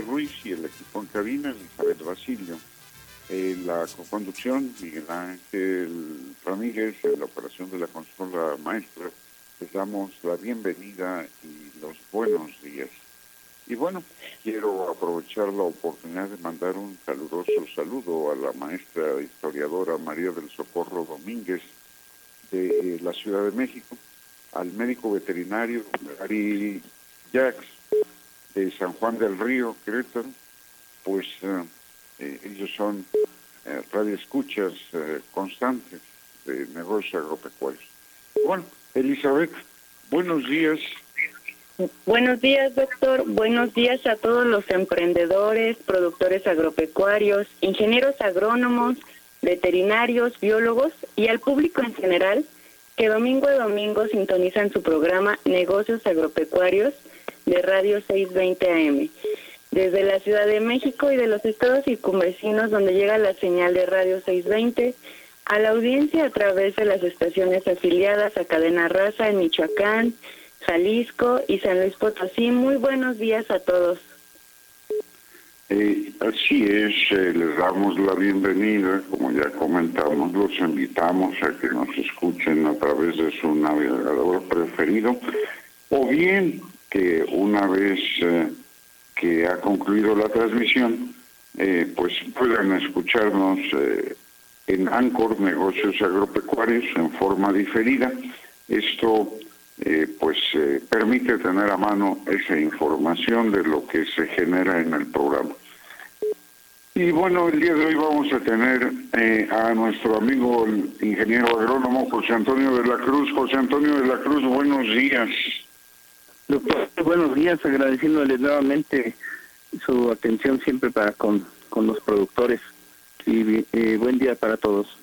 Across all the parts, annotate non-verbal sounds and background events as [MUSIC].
Ruiz y el equipo en cabina, Elizabeth Basilio. En la conducción, Miguel Ángel Ramírez, en la operación de la consola maestra, les damos la bienvenida y los buenos días. Y bueno, quiero aprovechar la oportunidad de mandar un caluroso saludo a la maestra historiadora María del Socorro Domínguez de eh, la Ciudad de México, al médico veterinario Gary Jacks de San Juan del Río, Querétaro, pues eh, eh, ellos son eh, radioescuchas constantes de negocios agropecuarios. Bueno, Elizabeth, buenos días. Buenos días, doctor. Buenos días a todos los emprendedores, productores agropecuarios, ingenieros agrónomos, veterinarios, biólogos y al público en general que domingo a domingo sintonizan su programa Negocios Agropecuarios de Radio 620 AM. Desde la Ciudad de México y de los estados circunvecinos donde llega la señal de Radio 620, a la audiencia a través de las estaciones afiliadas a Cadena Raza en Michoacán, Jalisco y San Luis Potosí. Muy buenos días a todos. Eh, así es, eh, les damos la bienvenida, como ya comentamos, los invitamos a que nos escuchen a través de su navegador preferido o bien que una vez eh, que ha concluido la transmisión, eh, pues puedan escucharnos eh, en Ancor Negocios Agropecuarios en forma diferida. Esto pues permite tener a mano esa información de lo que se genera en el programa. Y bueno, el día de hoy vamos a tener a nuestro amigo el ingeniero agrónomo José Antonio de la Cruz. José Antonio de la Cruz, buenos días. Doctor, buenos días, agradeciéndole nuevamente su atención siempre para con, los productores y eh, buen día para todos.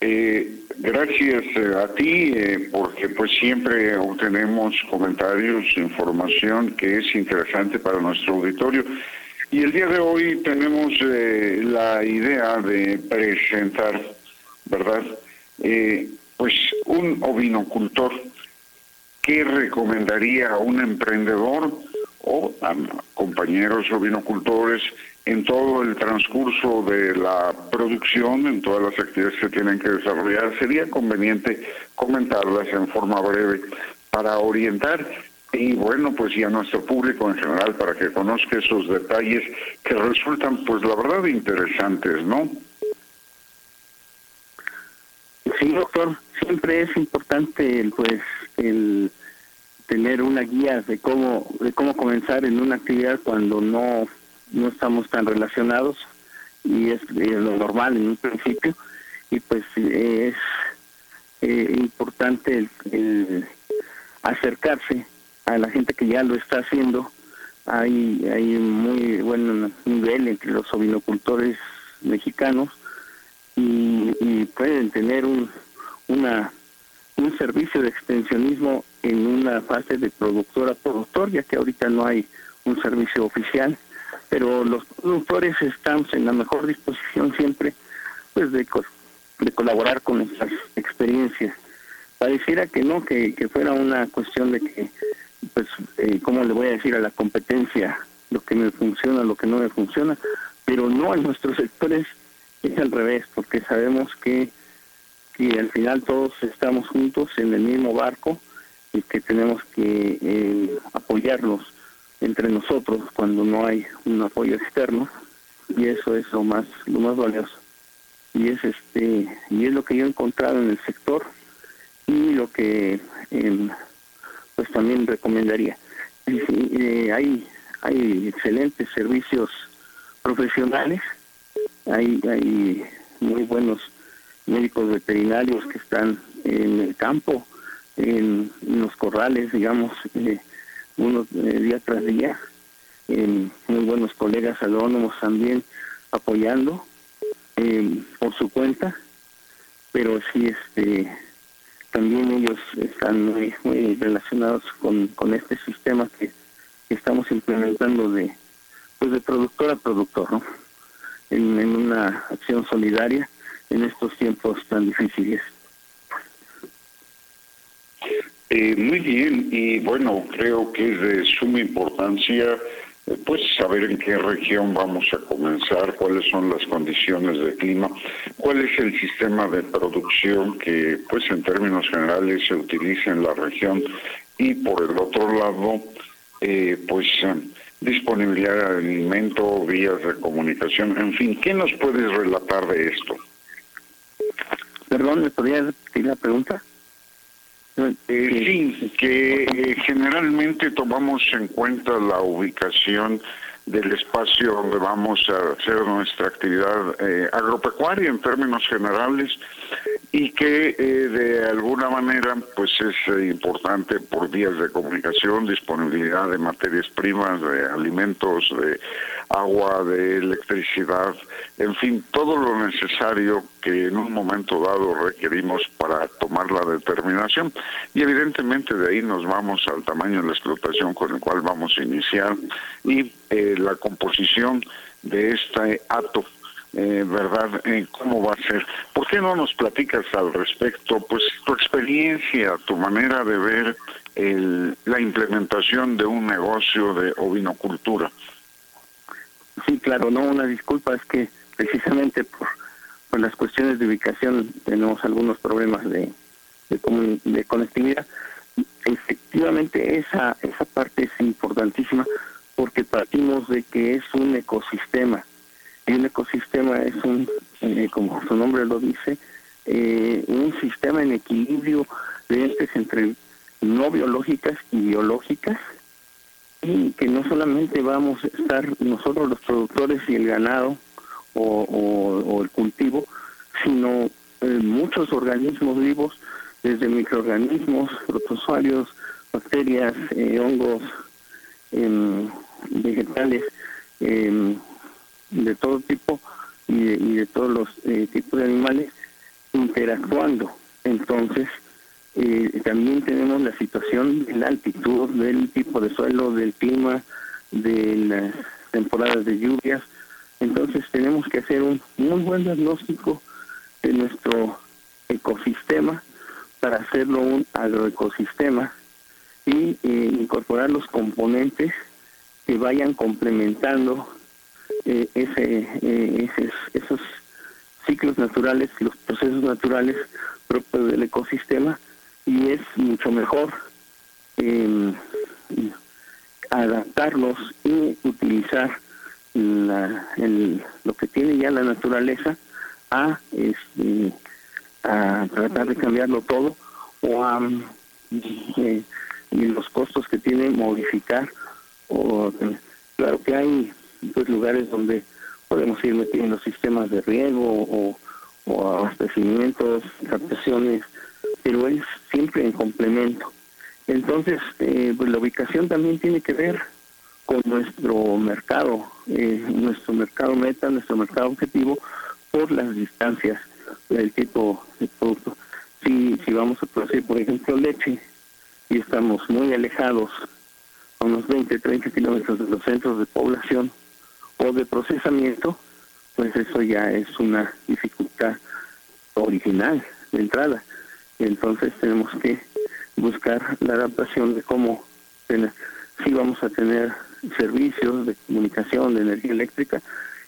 Eh, gracias eh, a ti, porque pues siempre obtenemos comentarios, información que es interesante para nuestro auditorio. Y el día de hoy tenemos la idea de presentar, ¿verdad? pues un ovinocultor ¿qué recomendaría a un emprendedor o a compañeros ovinocultores en todo el transcurso de la producción, en todas las actividades que tienen que desarrollar? Sería conveniente comentarlas en forma breve para orientar y bueno, pues y a nuestro público en general para que conozca esos detalles que resultan pues la verdad interesantes, ¿no? Sí, doctor, siempre es importante pues el tener una guía de cómo de cómo comenzar en una actividad cuando no no estamos tan relacionados y es, lo normal en un principio. Y pues es eh, importante el, acercarse a la gente que ya lo está haciendo. Hay hay muy buen nivel entre los ovinocultores mexicanos y, y pueden tener un una un servicio de extensionismo en una fase de productora productor, ya que ahorita no hay un servicio oficial, pero los productores estamos en la mejor disposición siempre pues de, de colaborar con nuestras experiencias. Pareciera que no, que, que fuera una cuestión de que, pues, eh, ¿cómo le voy a decir a la competencia lo que me funciona, lo que no me funciona? Pero no en nuestros sectores es al revés, porque sabemos que que al final todos estamos juntos en el mismo barco y que tenemos que eh, apoyarnos entre nosotros cuando no hay un apoyo externo y eso es lo más lo más valioso. Y es este y es lo que yo he encontrado en el sector y lo que em, pues también recomendaría. Eh, hay hay excelentes servicios profesionales hay hay muy buenos médicos veterinarios que están en el campo en, los corrales digamos eh, eh, día tras día muy buenos colegas agrónomos también apoyando eh, por su cuenta, pero sí este también ellos están muy, muy relacionados con, con este sistema que, estamos implementando de pues de productor a productor, ¿no? En una acción solidaria en estos tiempos tan difíciles. Eh, muy bien, y bueno, creo que es de suma importancia pues saber en qué región vamos a comenzar, cuáles son las condiciones de clima, cuál es el sistema de producción que pues en términos generales se utiliza en la región y por el otro lado eh, pues disponibilidad de alimento, vías de comunicación, en fin, ¿qué nos puedes relatar de esto? Perdón, ¿me podrías repetir la pregunta? Eh, sí, que eh, generalmente tomamos en cuenta la ubicación del espacio donde vamos a hacer nuestra actividad eh, agropecuaria en términos generales y que de alguna manera pues es importante por vías de comunicación, disponibilidad de materias primas, de alimentos, de agua, de electricidad, en fin, todo lo necesario que en un momento dado requerimos para tomar la determinación. Y evidentemente de ahí nos vamos al tamaño de la explotación con el cual vamos a iniciar y eh, la composición de este ato eh, ¿verdad? Eh, ¿Cómo va a ser? ¿Por qué no nos platicas al respecto? Pues tu experiencia, tu manera de ver el, la implementación de un negocio de ovinocultura. Sí, claro, no, una disculpa, es que precisamente por, por las cuestiones de ubicación tenemos algunos problemas de, de, de conectividad. Efectivamente, esa, esa parte es importantísima porque partimos de que es un ecosistema. Y un ecosistema es un, eh, como su nombre lo dice, eh, un sistema en equilibrio de entes entre no biológicas y biológicas y que no solamente vamos a estar nosotros los productores y el ganado o, el cultivo, sino muchos organismos vivos, desde microorganismos, protozoarios, bacterias, eh, hongos, em, vegetales, em, de todo tipo y de, y de todos los eh, tipos de animales interactuando. Entonces, eh, también tenemos la situación de la altitud, del tipo de suelo, del clima, de las temporadas de lluvias. Entonces tenemos que hacer un muy buen diagnóstico de nuestro ecosistema para hacerlo un agroecosistema y eh, incorporar los componentes que vayan complementando eh, ese, esos ciclos naturales, los procesos naturales propios del ecosistema y es mucho mejor em, adaptarlos y utilizar la, el, lo que tiene ya la naturaleza a, este, a tratar de cambiarlo todo o a eh, y los costos que tiene modificar o claro que hay pues lugares donde podemos ir metiendo sistemas de riego o, abastecimientos, captaciones pero es siempre en complemento. Entonces, eh, pues la ubicación también tiene que ver con nuestro mercado, eh, nuestro mercado meta, nuestro mercado objetivo, por las distancias del tipo de producto. Si, si vamos a producir, por ejemplo, leche, y estamos muy alejados, a unos 20, 30 kilómetros de los centros de población o de procesamiento, pues eso ya es una dificultad original de entrada. Entonces tenemos que buscar la adaptación de cómo si vamos a tener servicios de comunicación, de energía eléctrica,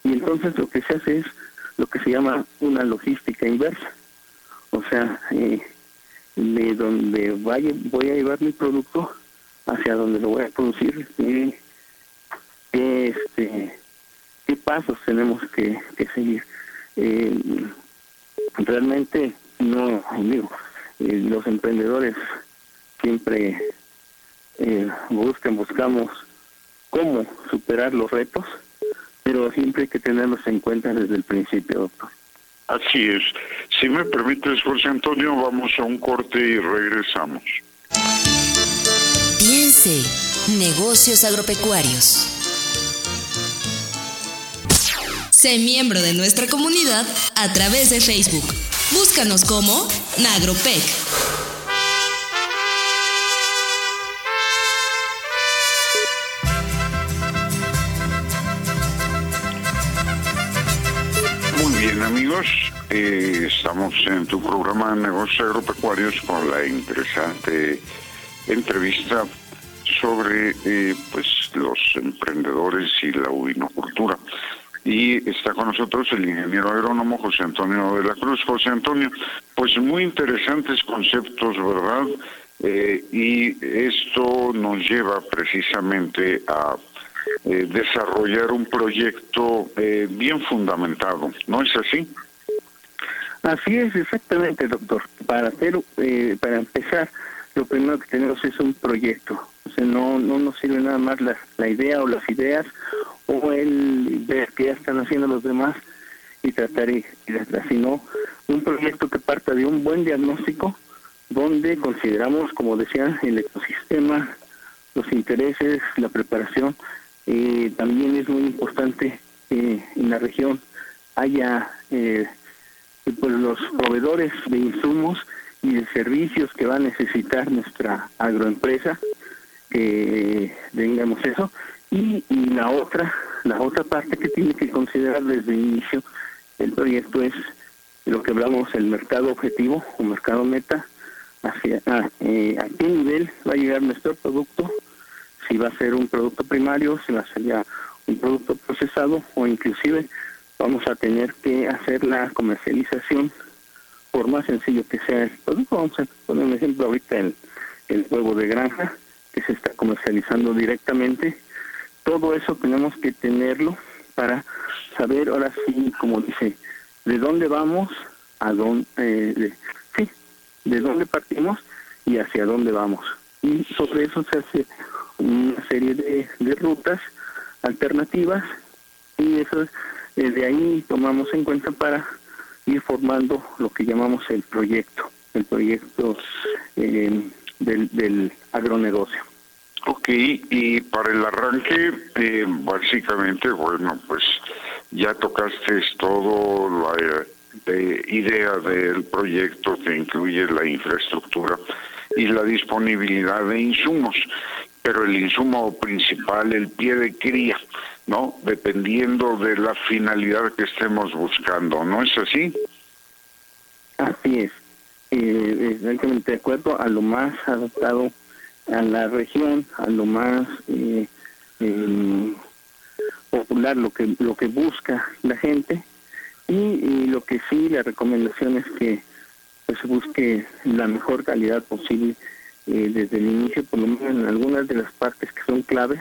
y entonces lo que se hace es lo que se llama una logística inversa. O sea, eh, de donde vaya, voy a llevar mi producto hacia donde lo voy a producir, qué, este, qué pasos tenemos que, seguir. Eh, realmente no, digo, eh, los emprendedores siempre eh, buscan, buscamos cómo superar los retos, pero siempre hay que tenerlos en cuenta desde el principio, doctor. Así es. Si me permites, José Antonio, vamos a un corte y regresamos. Piense, negocios agropecuarios. Sé miembro de nuestra comunidad a través de Facebook. Búscanos como Nagropec. Eh, estamos en tu programa de negocios agropecuarios con la interesante entrevista sobre eh, pues los emprendedores y la ovinocultura. Y está con nosotros el ingeniero agrónomo José Antonio de la Cruz. José Antonio, pues muy interesantes conceptos, ¿verdad? Eh, y esto nos lleva precisamente a eh, desarrollar un proyecto bien fundamentado, ¿no es así? Así es, exactamente, doctor. Para hacer, para empezar, lo primero que tenemos es un proyecto. O sea, no, no nos sirve nada más la, la idea o las ideas o el ver qué están haciendo los demás y tratar y, sino un proyecto que parta de un buen diagnóstico donde consideramos, como decía, el ecosistema, los intereses, la preparación. Eh, también es muy importante eh, en la región haya eh, pues los proveedores de insumos y de servicios que va a necesitar nuestra agroempresa, que tengamos eso. Y, la otra, la otra parte que tiene que considerar desde el inicio el proyecto es lo que hablamos, el mercado objetivo o mercado meta, hacia ah, eh, a qué nivel va a llegar nuestro producto, si va a ser un producto primario, si va a ser ya un producto procesado o inclusive vamos a tener que hacer la comercialización por más sencillo que sea el producto, vamos a poner un ejemplo ahorita el, el huevo de granja que se está comercializando directamente, todo eso tenemos que tenerlo para saber ahora sí, como dice, de dónde vamos, a dónde, eh, sí, de dónde partimos y hacia dónde vamos. Y sobre eso se hace una serie de, de rutas alternativas y eso eh, de ahí tomamos en cuenta para ir formando lo que llamamos el proyecto, el proyecto eh, del, del agronegocio. Ok, y para el arranque, eh, básicamente, bueno, pues ya tocaste todo la eh, idea del proyecto que incluye la infraestructura y la disponibilidad de insumos, pero el insumo principal, el pie de cría, ¿no? Dependiendo de la finalidad que estemos buscando, ¿no es así? Así es, eh, de acuerdo a lo más adaptado a la región, a lo más eh, em, popular, lo que lo que busca la gente y, lo que sí la recomendación es que pues, se busque la mejor calidad posible eh, desde el inicio, por lo menos en algunas de las partes que son claves.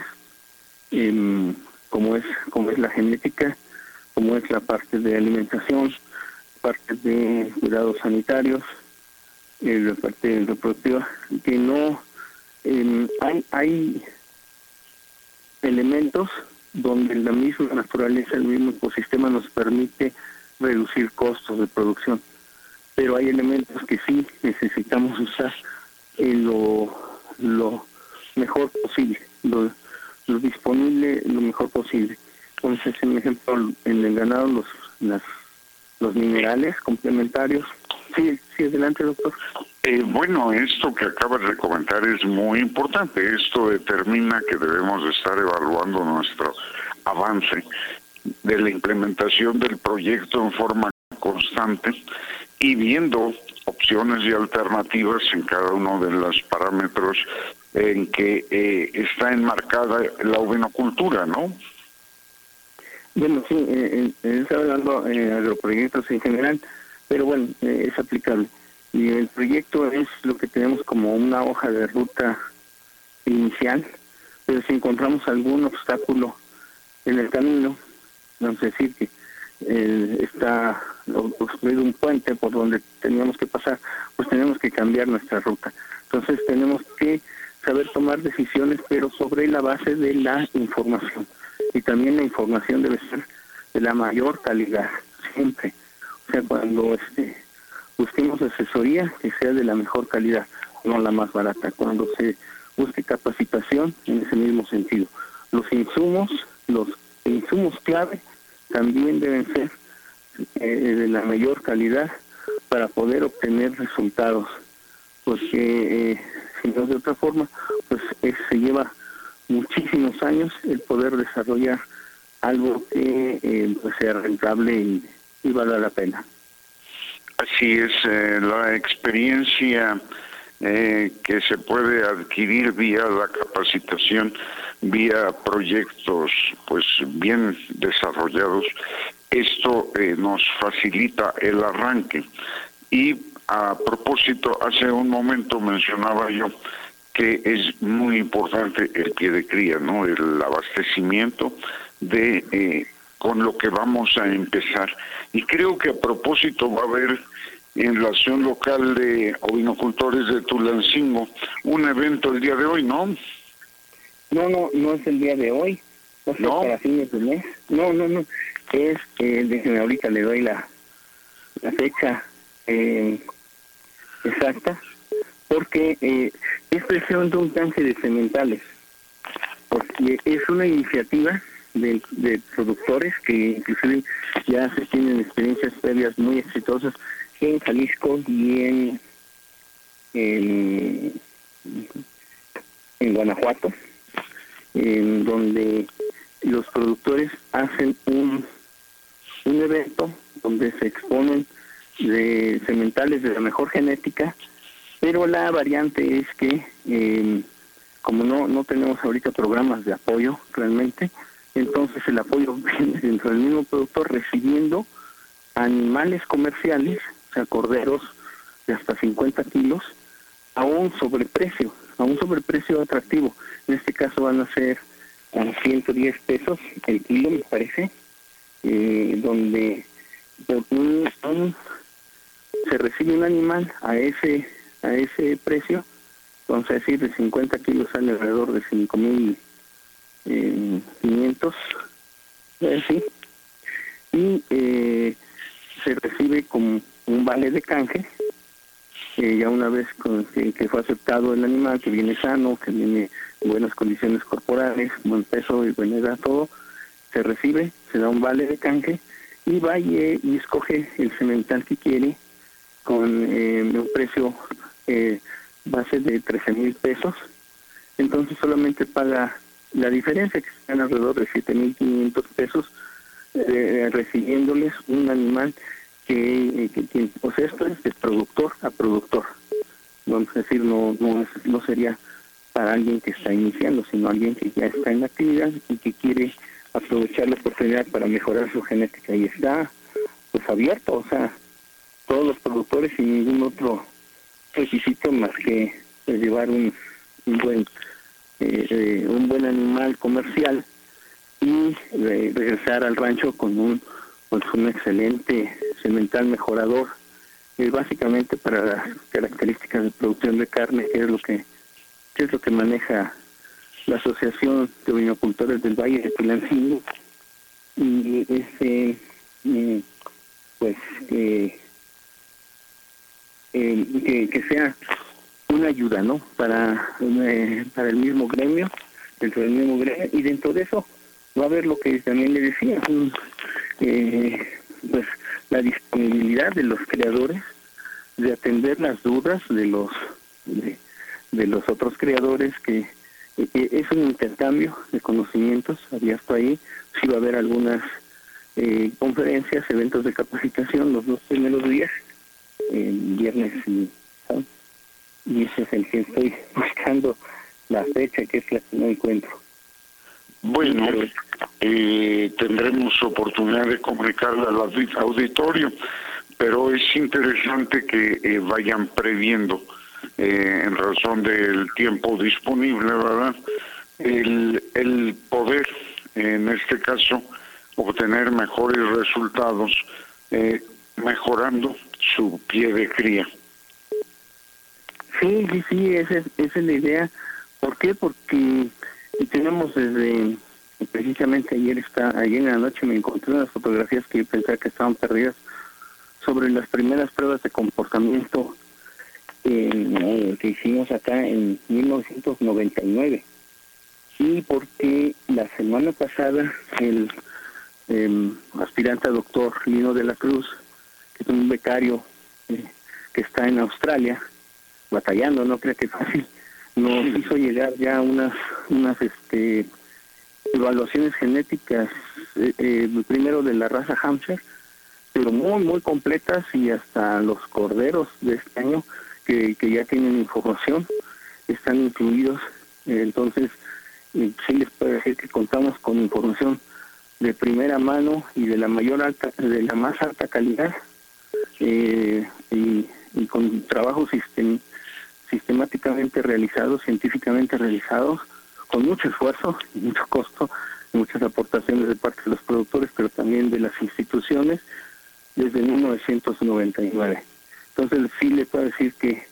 Eh, como es como es la genética, como es la parte de alimentación, parte de cuidados sanitarios, eh, la parte reproductiva, que no em, hay hay elementos donde la misma naturaleza, el mismo ecosistema nos permite reducir costos de producción, pero hay elementos que sí necesitamos usar lo, lo mejor posible, lo, lo disponible lo mejor posible. Entonces, en ejemplo, en el ganado los las, los minerales complementarios. Sí, sí, adelante, doctor. Eh, bueno, esto que acabas de comentar es muy importante. Esto determina que debemos estar evaluando nuestro avance de la implementación del proyecto en forma constante y viendo opciones y alternativas en cada uno de los parámetros en que eh, está enmarcada la ovinocultura, ¿no? Bueno, sí, eh, eh está hablando de agroproyectos en general, pero bueno, eh, es aplicable. Y el proyecto es lo que tenemos como una hoja de ruta inicial, pero si encontramos algún obstáculo en el camino, vamos a decir que eh, está construido un puente por donde teníamos que pasar, pues tenemos que cambiar nuestra ruta. Entonces tenemos que saber tomar decisiones, pero sobre la base de la información. Y también la información debe ser de la mayor calidad, siempre. O sea, cuando este, busquemos asesoría, que sea de la mejor calidad, no la más barata. Cuando se busque capacitación, en ese mismo sentido. Los insumos, los insumos clave, también deben ser eh, de la mayor calidad para poder obtener resultados. Porque, eh, si no de otra forma, pues se lleva muchísimos años el poder desarrollar algo que eh, pues sea rentable y, y valga la pena. Así es, eh, la experiencia eh, que se puede adquirir vía la capacitación, vía proyectos pues bien desarrollados, esto eh, nos facilita el arranque. Y a propósito, hace un momento mencionaba yo que es muy importante el pie de cría, ¿no? El abastecimiento de con lo que vamos a empezar. Y creo que a propósito va a haber en la acción local de ovinocultores de Tulancingo. Un evento el día de hoy, ¿no? No, no, no es el día de hoy, no, para fines de mes. No, no, no, es, eh, déjenme ahorita le doy la, la fecha eh, exacta, porque eh, es precisamente un canje de cementales, porque es una iniciativa de, productores que inclusive ya se tienen experiencias previas muy exitosas en Jalisco y en, en, Guanajuato, en donde los productores hacen un, un evento donde se exponen de sementales de la mejor genética, pero la variante es que eh, como no, no tenemos ahorita programas de apoyo realmente, entonces el apoyo [LAUGHS] viene dentro del mismo productor recibiendo animales comerciales, sea, corderos de hasta 50 kilos, a un sobreprecio, a un sobreprecio atractivo. En este caso van a ser a 110 pesos el kilo, me parece, eh, donde se recibe un animal a ese a ese precio, vamos a decir, de 50 kilos sale alrededor de 5 mil eh, 500, sí, y eh, se recibe como un vale de canje, eh, ya una vez con, que, fue aceptado el animal, que viene sano, que viene en buenas condiciones corporales, buen peso y buena edad, todo, se recibe, se da un vale de canje y va y, y escoge el cemental que quiere con eh, un precio eh, base de 13 mil pesos. Entonces solamente paga la diferencia que están alrededor de 7.500 pesos eh, recibiéndoles un animal que, que sea, esto es de productor a productor. Vamos a decir, no, no, no sería para alguien que está iniciando, sino alguien que ya está en la actividad y que quiere aprovechar la oportunidad para mejorar su genética. Y está pues abierto, o sea, todos los productores sin ningún otro requisito más que pues, llevar un, un buen eh, un buen animal comercial y regresar al rancho con un, con un excelente cemental mejorador, y básicamente para las características de producción de carne, que es lo que, es lo que maneja la Asociación de Vinocultores del Valle de Tulancingo y mm, pues eh, que, que sea una ayuda, ¿no? Para, eh, para el mismo gremio, dentro del mismo gremio, y dentro de eso va a haber lo que también le decía, eh, pues la disponibilidad de los creadores de atender las dudas de los de, los otros creadores que, es un intercambio de conocimientos abierto ahí, sí va a haber algunas eh, conferencias, eventos de capacitación los dos primeros días, viernes y sábado y ese es el que estoy [LAUGHS] buscando la fecha que es la que no encuentro. Bueno, eh, tendremos oportunidad de comunicarle al auditorio. pero es interesante que eh, vayan previendo eh, en razón del tiempo disponible, ¿verdad? El, poder, en este caso, obtener mejores resultados eh, mejorando su pie de cría. Sí, sí, sí, esa es, esa es la idea. ¿Por qué? Porque tenemos desde precisamente ayer está ayer en la noche me encontré unas fotografías que yo pensaba que estaban perdidas sobre las primeras pruebas de comportamiento eh, que hicimos acá en 1999 y porque la semana pasada el em, aspirante a doctor Lino de la Cruz, que es un becario eh, que está en Australia, batallando, no creo que fácil, nos hizo llegar ya unas, unas este, evaluaciones genéticas, eh, primero de la raza Hampshire, pero muy, muy completas y hasta los corderos de este año que, que ya tienen información están incluidos. entonces, sí les puedo decir que contamos con información de primera mano y de la mayor alta, de la más alta calidad eh, y, con trabajos sistemáticamente realizados, científicamente realizados, con mucho esfuerzo y [LAUGHS] mucho costo, muchas aportaciones de parte de los productores, pero también de las instituciones desde 1999. Entonces sí le puedo decir que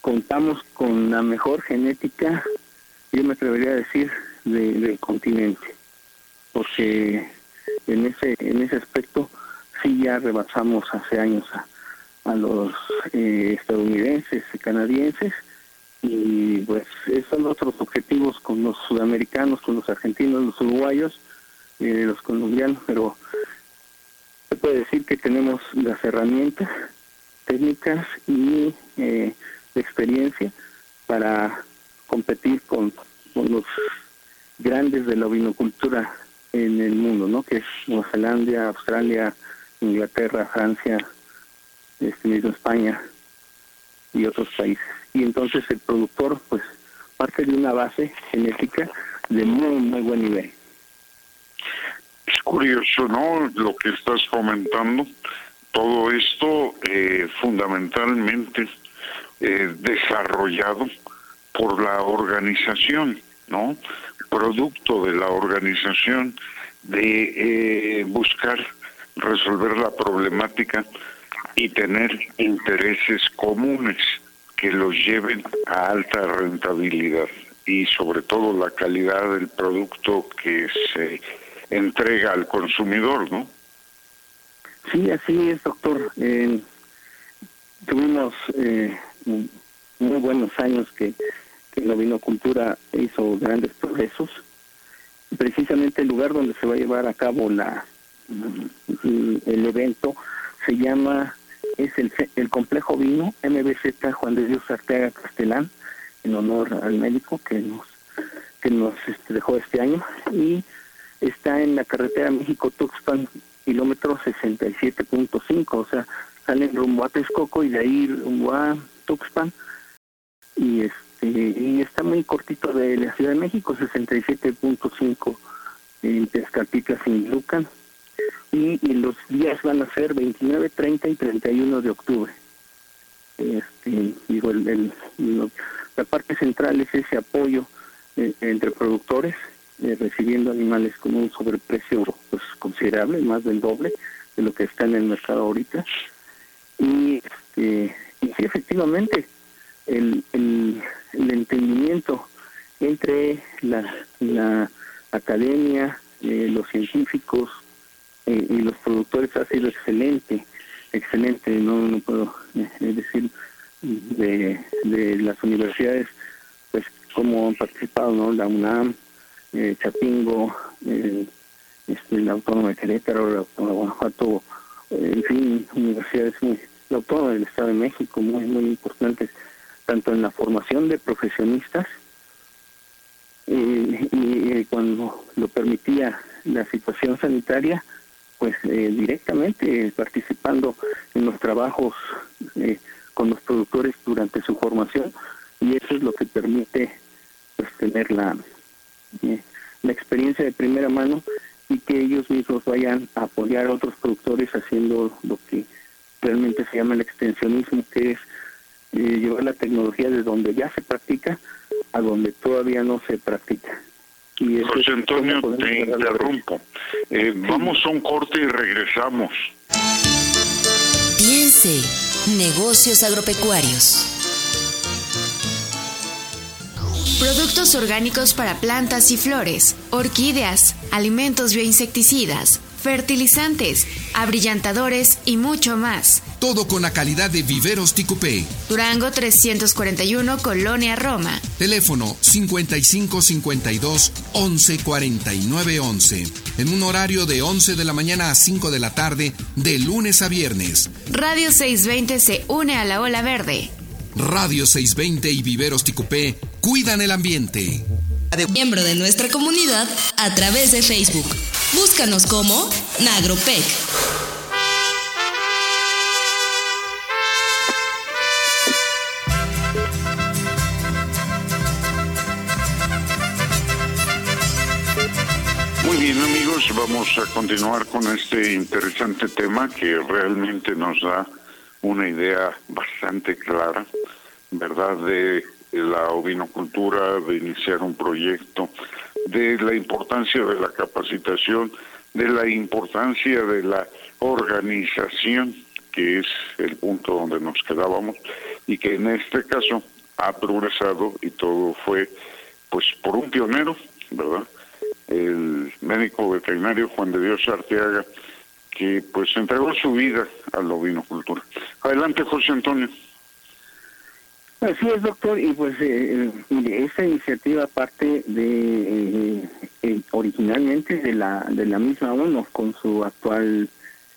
contamos con la mejor genética, yo me atrevería a decir, del continente, porque en ese en ese aspecto sí ya rebasamos hace años a, los eh, estadounidenses y canadienses y pues esos son otros objetivos con los sudamericanos, con los argentinos, los uruguayos, eh, los colombianos, pero se puede decir que tenemos las herramientas técnicas y eh, experiencia para competir con, los grandes de la vinocultura en el mundo, ¿no? Que es Nueva Zelanda, Australia, Inglaterra, Francia, este mismo España y otros países. Y entonces el productor, pues, parte de una base genética de muy, muy buen nivel. Es curioso, ¿no? Lo que estás comentando. Todo esto eh, fundamentalmente eh, desarrollado por la organización, ¿no? Producto de la organización de eh, buscar resolver la problemática y tener intereses comunes que los lleven a alta rentabilidad y sobre todo la calidad del producto que se entrega al consumidor, ¿no? Sí, así es, doctor. Eh, tuvimos eh, muy buenos años que, que la vinocultura hizo grandes progresos. Precisamente el lugar donde se va a llevar a cabo la el evento se llama es el, el complejo vino MBZ Juan de Dios Arteaga Castelán en honor al médico que nos que nos este, dejó este año y está en la carretera México-Tuxpan, kilómetro 67.5, o sea, salen rumbo a Texcoco y de ahí rumbo a Tuxpan, y este y está muy cortito de la Ciudad de México, 67.5 en Tezcatlica, sin Lucan, y, los días van a ser 29, 30 y 31 de octubre. Este, digo, el, la parte central es ese apoyo eh, entre productores eh, recibiendo animales con un sobreprecio pues considerable, más del doble de lo que está en el mercado ahorita. Y, este, y sí, efectivamente, el, el, entendimiento entre la, la academia, eh, los científicos eh, y los productores ha sido excelente, excelente, no, no puedo decir de, de las universidades, pues como han participado, ¿no? La UNAM, eh, Chapingo, eh, este, la Autónoma de Querétaro, la Autónoma de Guanajuato, eh, en fin, universidades muy, la Autónoma del Estado de México, muy, muy importantes, tanto en la formación de profesionistas, eh, y cuando lo permitía la situación sanitaria, pues directamente participando en los trabajos con los productores durante su formación y eso es lo que permite pues tener la eh, la experiencia de primera mano y que ellos mismos vayan a apoyar a otros productores haciendo lo que realmente se llama el extensionismo, que es eh, llevar la tecnología de donde ya se practica a donde todavía no se practica. Y José Antonio, te interrumpo. Eh, vamos a un corte y regresamos. Piense, negocios agropecuarios. Productos orgánicos para plantas y flores, orquídeas, alimentos bioinsecticidas, fertilizantes, abrillantadores y mucho más. Todo con la calidad de Viveros Ticupé. Durango 341, Colonia Roma. Teléfono 5552 1149 11. En un horario de 11 de la mañana a 5 de la tarde, de lunes a viernes. Radio 620 se une a la ola verde. Radio 620 y Viveros Ticupé cuidan el ambiente. Miembro de nuestra comunidad a través de Facebook. Búscanos como Nagropec. Muy bien amigos, vamos a continuar con este interesante tema que realmente nos da una idea bastante clara, ¿verdad?, de la ovinocultura, de iniciar un proyecto, de la importancia de la capacitación, de la importancia de la organización, que es el punto donde nos quedábamos, y que en este caso ha progresado y todo fue pues por un pionero, ¿verdad? El médico veterinario Juan de Dios Arteaga, que pues entregó su vida a la ovinocultura. Adelante, José Antonio. Así es, doctor, y pues eh, eh esta iniciativa parte de eh, eh, originalmente de la de la misma ONU con su actual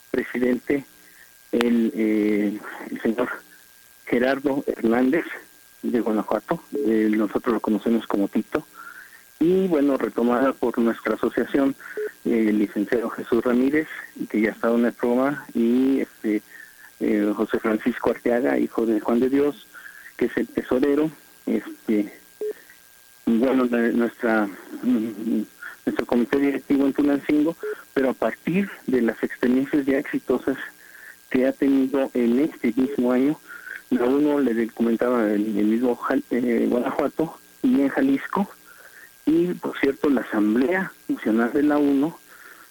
presidente, el, el señor Gerardo Hernández de Guanajuato, nosotros lo conocemos como Tito, y bueno, retomada por nuestra asociación, el licenciado Jesús Ramírez, que ya estado en el programa, y este José Francisco Arteaga, hijo de Juan de Dios, que es el tesorero, este, bueno, nuestra nuestro comité directivo en Tunancingo, pero a partir de las experiencias ya exitosas que ha tenido en este mismo año, la uno le comentaba en el mismo eh, Guanajuato y en Jalisco, y por cierto la Asamblea Nacional de la UNO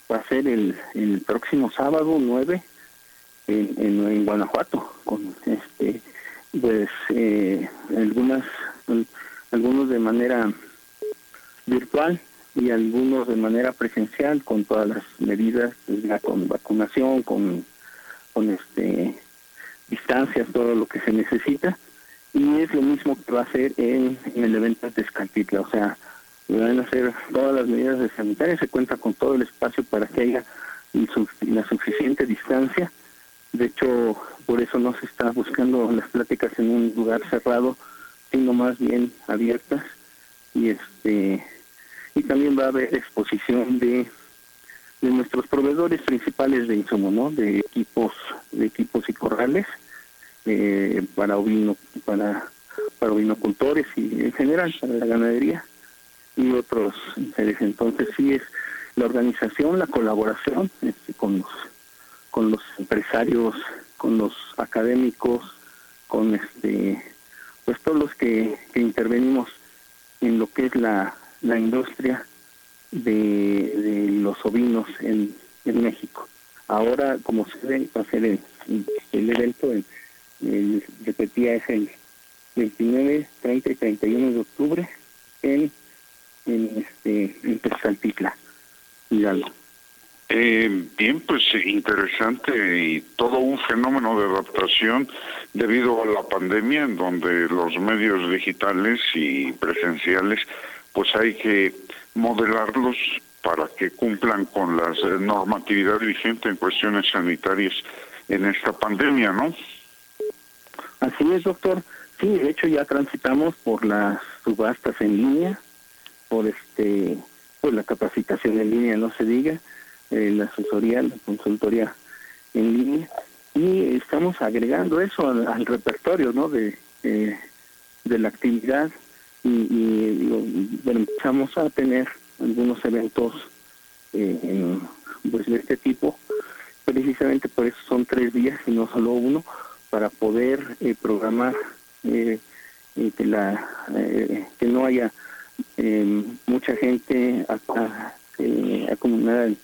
va a ser el, el próximo sábado 9 en, en, en Guanajuato, con este pues eh, algunas algunos de manera virtual y algunos de manera presencial con todas las medidas pues, con vacunación con con este distancias todo lo que se necesita. Y es lo mismo que va a hacer en, el evento de Escantitla o sea van a hacer todas las medidas de sanitaria se cuenta con todo el espacio para que haya la suficiente distancia. De hecho, por eso no se está buscando las pláticas en un lugar cerrado, sino más bien abiertas. Y este y también va a haber exposición de de nuestros proveedores principales de insumos, ¿no? De equipos, de equipos y corrales eh, para ovino, para para ovinocultores y en general para la ganadería y otros intereses. Entonces sí es la organización, la colaboración este, con los con los empresarios, con los académicos, con este, pues todos los que, intervenimos en lo que es la, la industria de, los ovinos en, en México. Ahora, como se ve, va a ser el, evento, el, el, repetía, es el 29, 30 y 31 de octubre en, en, este, en Hidalgo. Eh, bien, pues interesante y todo un fenómeno de adaptación debido a la pandemia en donde los medios digitales y presenciales pues hay que modelarlos para que cumplan con la normatividad vigente en cuestiones sanitarias en esta pandemia, ¿no? Así es, doctor. Sí, de hecho ya transitamos por las subastas en línea, por este, por la capacitación en línea, no se diga, eh, la asesoría, la consultoría en línea. Y estamos agregando eso al, repertorio ¿no? de, de la actividad. Y, bueno, empezamos a tener algunos eventos eh, pues de este tipo. Precisamente por eso son tres días y no solo uno, para poder eh, programar eh, que, la, que no haya mucha gente acumulada en,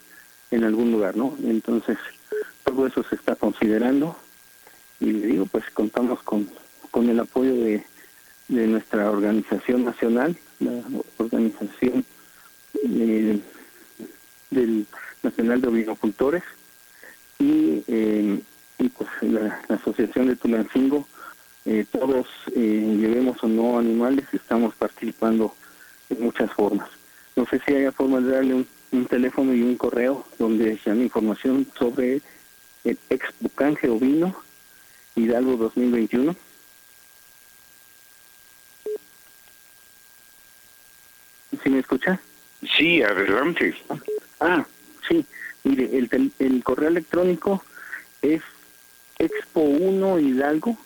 en, algún lugar, ¿no? Entonces, todo eso se está considerando y le digo, pues contamos con, con el apoyo de, de nuestra organización nacional, la organización eh, del Nacional de Ovinocultores y, eh, y pues la, Asociación de Tulancingo, eh, todos eh, llevemos o no animales, estamos participando en muchas formas. No sé si haya forma de darle un, un teléfono y un correo donde se dan información sobre el Expo Canje Ovino Hidalgo 2021. ¿Sí me escucha? Sí, adelante. Ah, sí. Mire, el, el correo electrónico es expo1 hidalgo,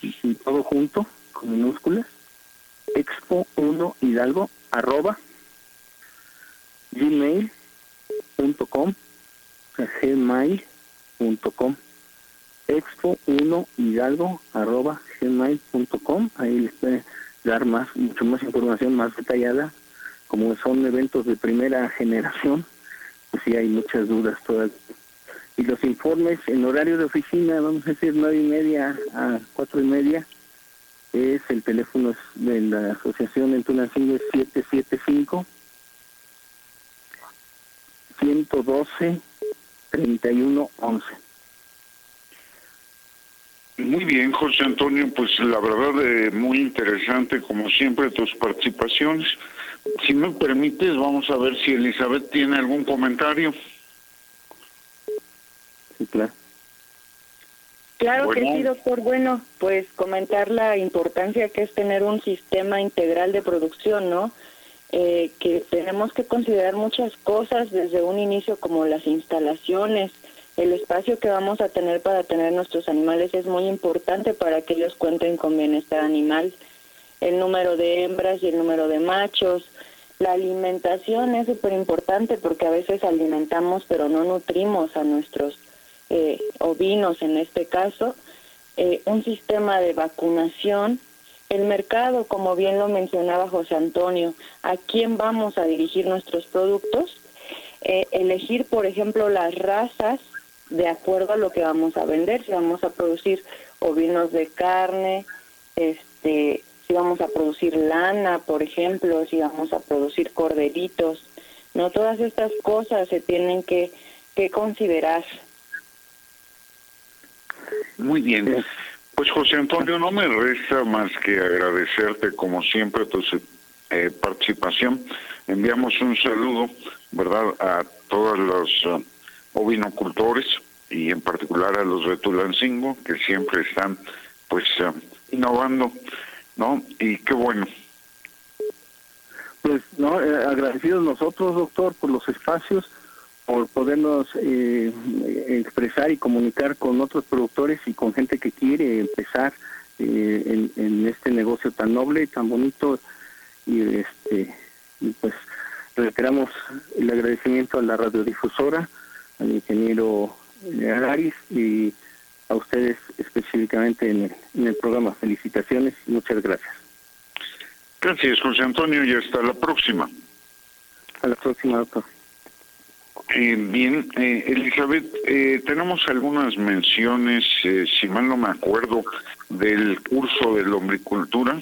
y todo junto, con minúsculas, expo1 hidalgo, arroba, gmail.com, gmail.com, expo1 hidalgo, arroba, gmail.com, ahí les puede dar más, mucho más información más detallada como son eventos de primera generación, pues sí hay muchas dudas todas. Y los informes en horario de oficina, vamos a decir nueve y media a cuatro y media, es el teléfono de la asociación en Tunancingo es 775 112 3111. Muy bien, José Antonio, pues la verdad eh, muy interesante como siempre tus participaciones. Si me permites, vamos a ver si Elizabeth tiene algún comentario. Sí, claro. Claro que sí, doctor. Bueno, pues comentar la importancia que es tener un sistema integral de producción, ¿no? Eh, que tenemos que considerar muchas cosas desde un inicio, como las instalaciones, el espacio que vamos a tener para tener nuestros animales es muy importante para que ellos cuenten con bienestar animal el número de hembras y el número de machos. La alimentación es súper importante porque a veces alimentamos pero no nutrimos a nuestros eh, ovinos en este caso. Eh, un sistema de vacunación. El mercado, como bien lo mencionaba José Antonio, a quién vamos a dirigir nuestros productos. Eh, elegir, por ejemplo, las razas de acuerdo a lo que vamos a vender. Si vamos a producir ovinos de carne, este, si vamos a producir lana, por ejemplo, si vamos a producir corderitos, no todas estas cosas se tienen que, que considerar. Muy bien. Pues José Antonio, no me resta más que agradecerte como siempre tu eh, participación. Enviamos un saludo, ¿verdad?, a todos los uh, ovinocultores y en particular a los de Tulancingo, que siempre están pues uh, innovando ¿no? Y qué bueno. Pues no, eh, agradecidos nosotros, doctor, por los espacios, por podernos eh, expresar y comunicar con otros productores y con gente que quiere empezar eh, en, este negocio tan noble, tan bonito y este pues reiteramos el agradecimiento a la radiodifusora, al ingeniero Araris y a ustedes específicamente en el, programa. Felicitaciones y muchas gracias. Gracias, José Antonio, y hasta la próxima. A la próxima, doctor. Eh, bien, eh, Elizabeth, eh, tenemos algunas menciones, si mal no me acuerdo, del curso de lombricultura.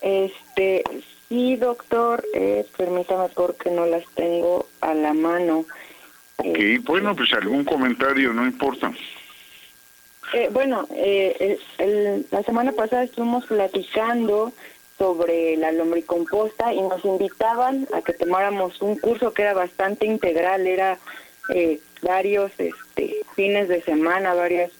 Este, sí, doctor, permítame porque no las tengo a la mano. Ok, bueno, pues algún comentario, no importa. Eh, bueno, eh, la semana pasada estuvimos platicando sobre la lombricomposta y nos invitaban a que tomáramos un curso que era bastante integral, era eh, varios este, fines de semana, varias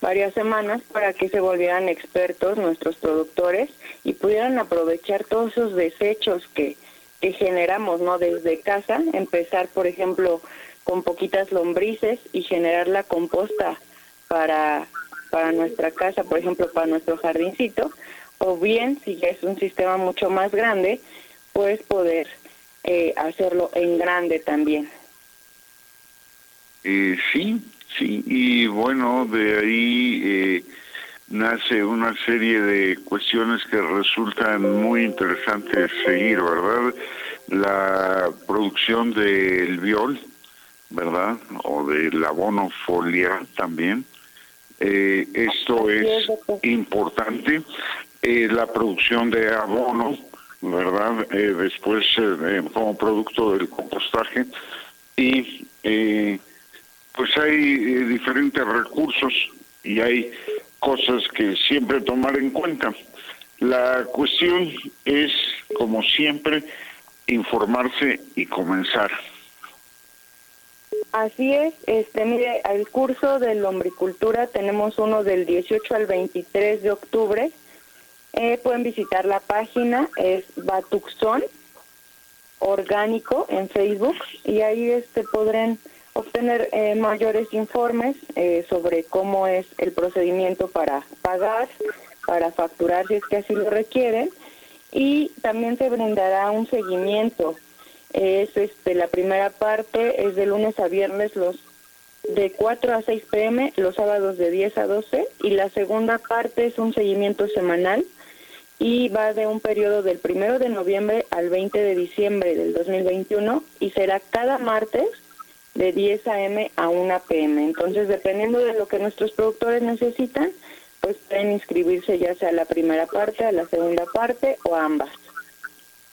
varias semanas para que se volvieran expertos nuestros productores y pudieran aprovechar todos esos desechos que, que generamos no desde casa empezar por ejemplo con poquitas lombrices y generar la composta para, para nuestra casa, por ejemplo, para nuestro jardincito, o bien, si ya es un sistema mucho más grande, pues poder eh, hacerlo en grande también. Eh, sí, sí, y bueno, de ahí eh, nace una serie de cuestiones que resultan muy interesantes seguir, ¿verdad? La producción del viol, ¿verdad? O del abono foliar también. Eh, esto es importante. Eh, la producción de abono, ¿verdad? Eh, después como producto del compostaje. Y pues hay diferentes recursos y hay cosas que siempre tomar en cuenta. La cuestión es, como siempre, informarse y comenzar. Así es, este mire, al curso de lombricultura tenemos uno del 18 al 23 de octubre. Eh, pueden visitar la página, es Batuxón Orgánico en Facebook y ahí este podrán obtener eh, mayores informes eh, sobre cómo es el procedimiento para pagar, para facturar si es que así lo requieren y también se brindará un seguimiento. Es este la primera parte es de lunes a viernes los de 4 a 6 pm, los sábados de 10 a 12 y la segunda parte es un seguimiento semanal y va de un periodo del 1 de noviembre al 20 de diciembre del 2021 y será cada martes de 10 a.m. a 1 p.m. Entonces, dependiendo de lo que nuestros productores necesitan, pues pueden inscribirse ya sea a la primera parte, a la segunda parte o a ambas.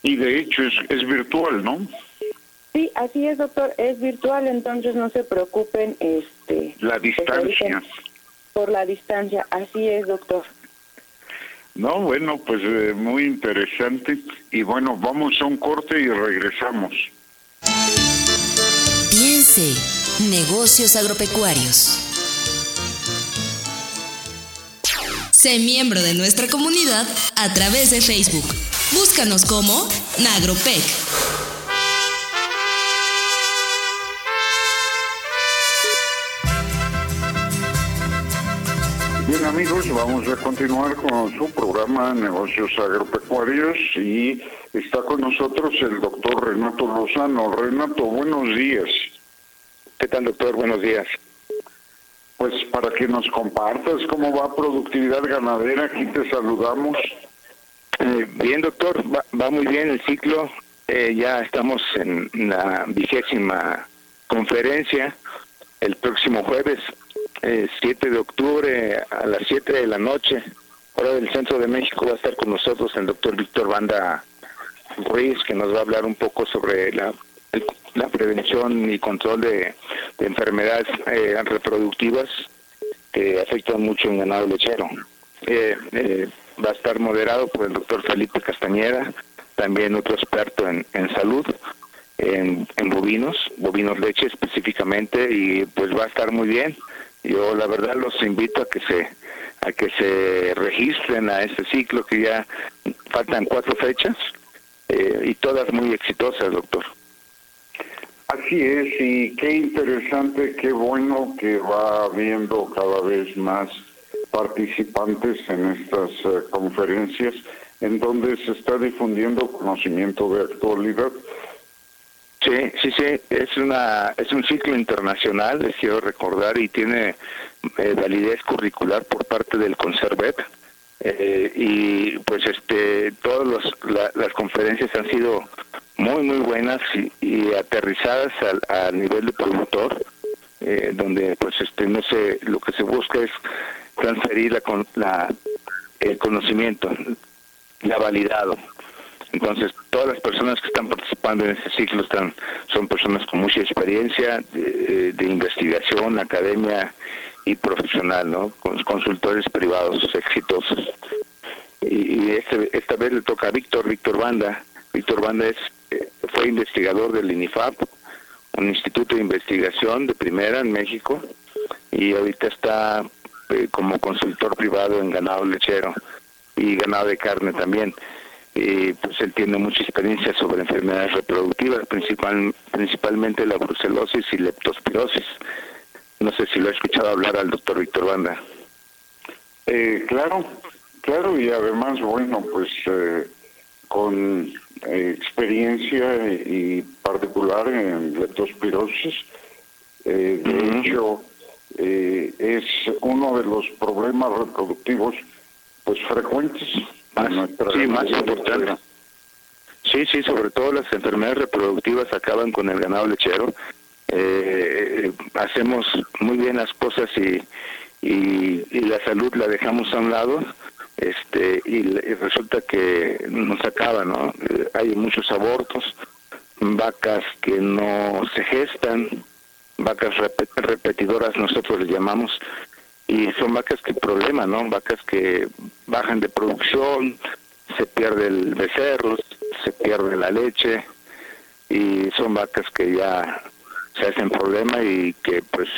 Y de hecho es, es virtual, ¿no? Sí, así es, doctor, es virtual, entonces no se preocupen. este La pues, distancia. por la distancia, así es, doctor. No, bueno, pues eh, muy interesante. Y bueno, vamos a un corte y regresamos. Piense, negocios agropecuarios. Sé miembro de nuestra comunidad a través de Facebook. Búscanos como Nagropec. Amigos, vamos a continuar con su programa Negocios Agropecuarios y está con nosotros el doctor Renato Lozano. Renato, buenos días. ¿Qué tal doctor? Buenos días. Pues para que nos compartas cómo va productividad ganadera, aquí te saludamos. Eh, bien, doctor, va, muy bien el ciclo. Eh, ya estamos en la vigésima conferencia el próximo jueves, 7 eh, de octubre a las 7 de la noche, hora del centro de México, va a estar con nosotros el doctor Víctor Banda Ruiz, que nos va a hablar un poco sobre la, la prevención y control de, enfermedades reproductivas que afectan mucho en ganado lechero. Eh, va a estar moderado por el doctor Felipe Castañeda, también otro experto en, salud, en, bovinos, bovinos leche específicamente, y pues va a estar muy bien. Yo la verdad los invito a que se a que se registren a este ciclo que ya faltan cuatro fechas eh, y todas muy exitosas, doctor. Así es, y qué interesante, qué bueno que va habiendo cada vez más participantes en estas eh, conferencias en donde se está difundiendo conocimiento de actualidad. Sí, sí, sí, es una es un ciclo internacional, les quiero recordar, y tiene eh, validez curricular por parte del Conservet. Eh, y pues este todas las conferencias han sido muy muy buenas y, aterrizadas al, nivel de productor donde pues este no sé lo que se busca es transferir la, la, el conocimiento, la validado. Entonces, todas las personas que están participando en este ciclo están son personas con mucha experiencia de, investigación, academia y profesional, ¿no? Con consultores privados exitosos. Y, este, esta vez le toca a Víctor, Víctor Banda. Víctor Banda es eh, fue investigador del INIFAP, un instituto de investigación de primera en México, y ahorita está eh, como consultor privado en ganado lechero y ganado de carne también. Y pues él tiene mucha experiencia sobre enfermedades reproductivas, principal, principalmente la brucelosis y leptospirosis. No sé si lo ha escuchado hablar al doctor Víctor Banda. Eh, claro, claro, y además, bueno, pues eh, con experiencia y particular en leptospirosis, Eh, de hecho, eh, es uno de los problemas reproductivos pues frecuentes. Más, sí, más importante. Sí, sí, sobre todo las enfermedades reproductivas acaban con el ganado lechero. Eh, hacemos muy bien las cosas y, y, la salud la dejamos a un lado este y, resulta que nos acaba, ¿no? Eh, hay muchos abortos, vacas que no se gestan, vacas repetidoras nosotros le llamamos y son vacas que problemas, ¿no? Vacas que bajan de producción, se pierde el becerro, se pierde la leche y son vacas que ya se hacen problema y que pues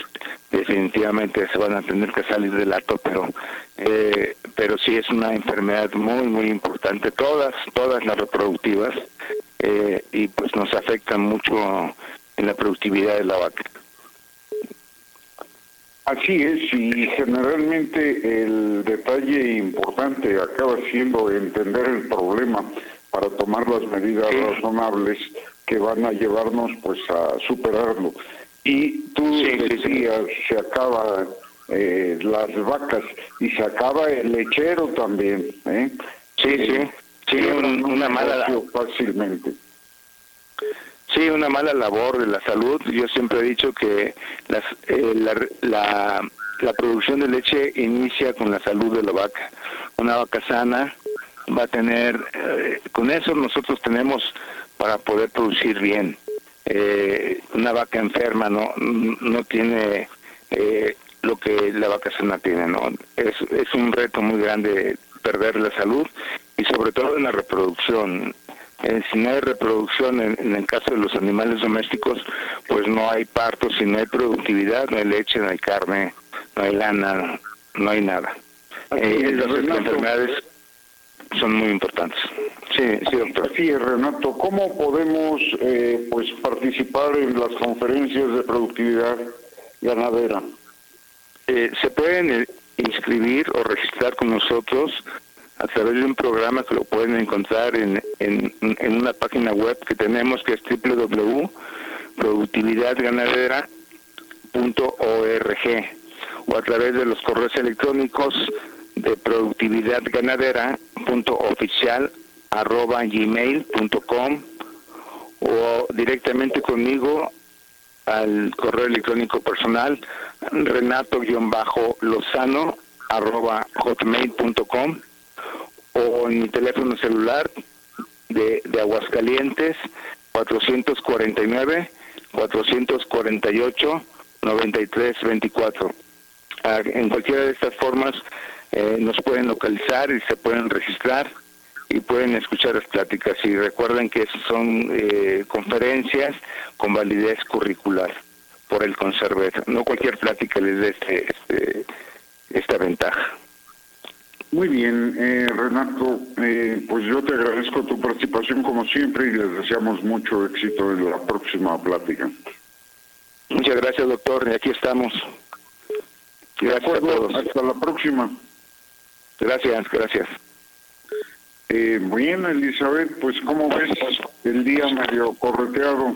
definitivamente se van a tener que salir del acto pero eh, pero sí es una enfermedad muy muy importante todas todas las reproductivas eh, y pues nos afectan mucho en la productividad de la vaca Así es, y generalmente el detalle importante acaba siendo entender el problema para tomar las medidas razonables que van a llevarnos pues a superarlo. Y tú decías, se acaba eh, las vacas y se acaba el lechero también. ¿eh? Sí, sí, sí, una mala fácilmente. Sí, una mala labor de la salud. Yo siempre he dicho que las, eh, la, la, la, producción de leche inicia con la salud de la vaca. Una vaca sana va a tener, eh, con eso nosotros tenemos para poder producir bien. Eh, una vaca enferma no, no tiene lo que la vaca sana tiene, ¿no? Es, es un reto muy grande perder la salud y sobre todo en la reproducción eh, si no hay reproducción, en, el caso de los animales domésticos, pues no hay partos, si no hay productividad, no hay leche, no hay carne, no hay lana, no hay nada. Eh, las enfermedades son muy importantes. Sí, sí, doctor. Sí, Renato, ¿cómo podemos eh, pues participar en las conferencias de productividad ganadera? Eh, se pueden inscribir o registrar con nosotros a través de un programa que lo pueden encontrar en, en, una página web que tenemos que es www.productividadganadera.org o a través de los correos electrónicos de productividadganadera.oficial.gmail.com o directamente conmigo al correo electrónico personal renato-lozano hotmail.com o en mi teléfono celular de, de Aguascalientes 449 448 9324. En cualquiera de estas formas eh, nos pueden localizar y se pueden registrar y pueden escuchar las pláticas. Y recuerden que son eh, conferencias con validez curricular por el Conservet. No cualquier plática les dé este, este, esta ventaja. Muy bien, eh, Renato, eh, pues yo te agradezco tu participación como siempre y les deseamos mucho éxito en la próxima plática. Muchas gracias, doctor, y aquí estamos. Gracias a todos. Hasta la próxima. Gracias, gracias. Eh, bien, Elizabeth, pues ¿cómo ves el día medio correteado?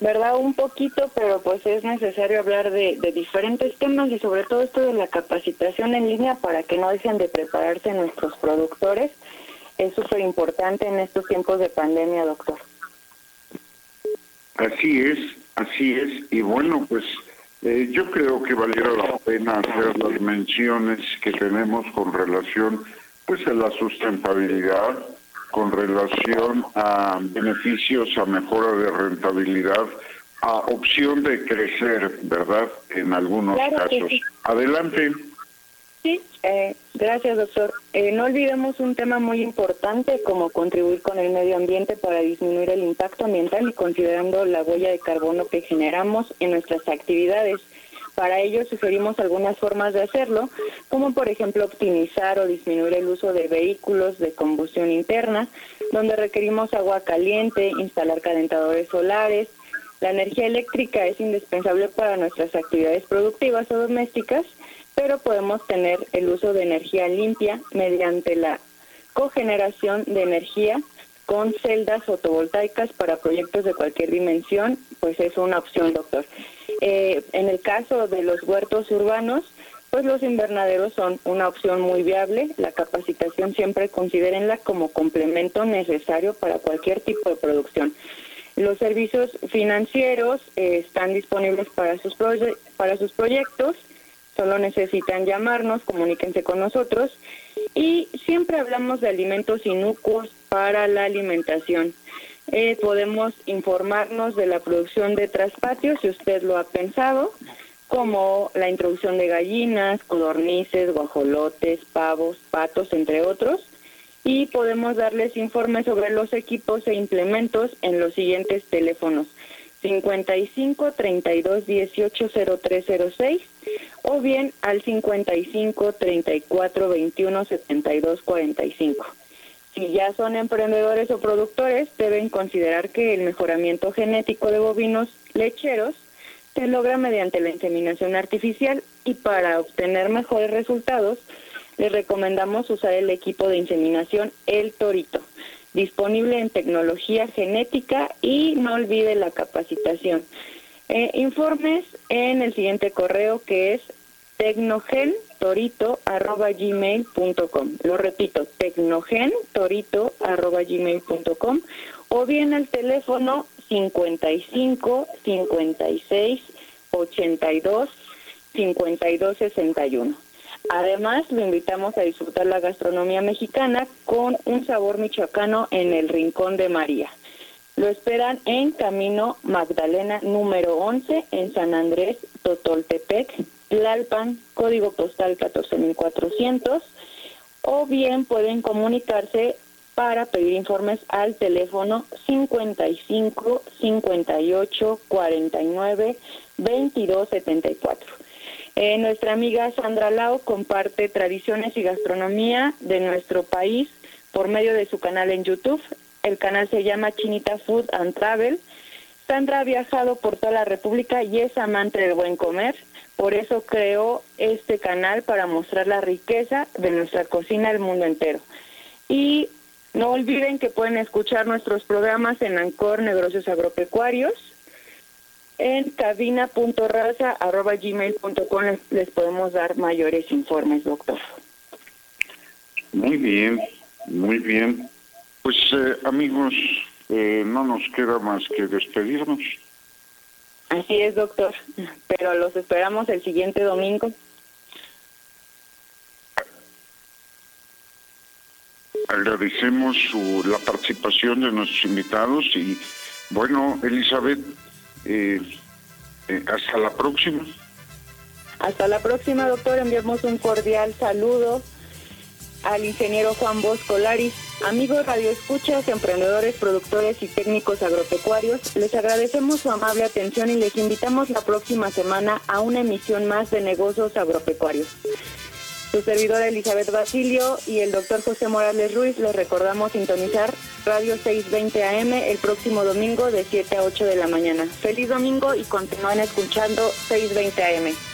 ¿Verdad? Un poquito, pero pues es necesario hablar de, diferentes temas y sobre todo esto de la capacitación en línea para que no dejen de prepararse nuestros productores. Es súper importante en estos tiempos de pandemia, doctor. Así es, así es. Y bueno, pues eh, yo creo que valiera la pena hacer las menciones que tenemos con relación pues a la sustentabilidad, con relación a beneficios, a mejora de rentabilidad, a opción de crecer, ¿verdad? En algunos casos. Adelante. Sí, eh, gracias doctor. Eh, no olvidemos un tema muy importante como contribuir con el medio ambiente para disminuir el impacto ambiental y considerando la huella de carbono que generamos en nuestras actividades. Para ello sugerimos algunas formas de hacerlo, como por ejemplo optimizar o disminuir el uso de vehículos de combustión interna, donde requerimos agua caliente, instalar calentadores solares. La energía eléctrica es indispensable para nuestras actividades productivas o domésticas, pero podemos tener el uso de energía limpia mediante la cogeneración de energía con celdas fotovoltaicas para proyectos de cualquier dimensión, pues es una opción, doctor. Eh, en el caso de los huertos urbanos, pues los invernaderos son una opción muy viable. La capacitación siempre considérenla como complemento necesario para cualquier tipo de producción. Los servicios financieros eh, están disponibles para sus, para sus proyectos, solo necesitan llamarnos, comuníquense con nosotros y siempre hablamos de alimentos inocuos para la alimentación. Eh, podemos informarnos de la producción de traspatios si usted lo ha pensado como la introducción de gallinas, codornices, guajolotes, pavos, patos, entre otros. Y podemos darles informes sobre los equipos e implementos en los siguientes teléfonos. 55 32 18 0306 o bien al 55 34 21 72 45. Si ya son emprendedores o productores, deben considerar que el mejoramiento genético de bovinos lecheros se logra mediante la inseminación artificial y para obtener mejores resultados les recomendamos usar el equipo de inseminación El Torito, disponible en tecnología genética y no olvide la capacitación. Eh, informes en el siguiente correo que es tecnogentorito.gmail.com. Lo repito, tecnogentorito.gmail.com o bien al teléfono 55 56 82 52 61. Además, lo invitamos a disfrutar la gastronomía mexicana con un sabor michoacano en el Rincón de María. Lo esperan en Camino Magdalena número 11 en San Andrés, Totoltepec, Tlalpan, código postal 14400, o bien pueden comunicarse para pedir informes al teléfono 55 58 49 22 74. nuestra amiga Sandra Lau comparte tradiciones y gastronomía de nuestro país por medio de su canal en YouTube. El canal se llama Chinita Food and Travel. Sandra ha viajado por toda la República y es amante del buen comer. Por eso creó este canal para mostrar la riqueza de nuestra cocina al mundo entero. Y no olviden que pueden escuchar nuestros programas en Ancor Negocios Agropecuarios. En cabina.raza.gmail.com les, podemos dar mayores informes, doctor. Muy bien, muy bien. Pues eh, amigos, eh, no nos queda más que despedirnos. Así es, doctor, pero los esperamos el siguiente domingo. Agradecemos la participación de nuestros invitados y bueno, Elizabeth, eh, eh, hasta la próxima. Hasta la próxima, doctor. Enviamos un cordial saludo al ingeniero Juan Bosco Laris. Amigos radioescuchas, emprendedores, productores y técnicos agropecuarios, les agradecemos su amable atención y les invitamos la próxima semana a una emisión más de negocios agropecuarios. Su servidora Elizabeth Basilio y el doctor José Morales Ruiz les recordamos sintonizar Radio 620 AM el próximo domingo de 7 a 8 de la mañana. Feliz domingo y continúen escuchando 620 AM.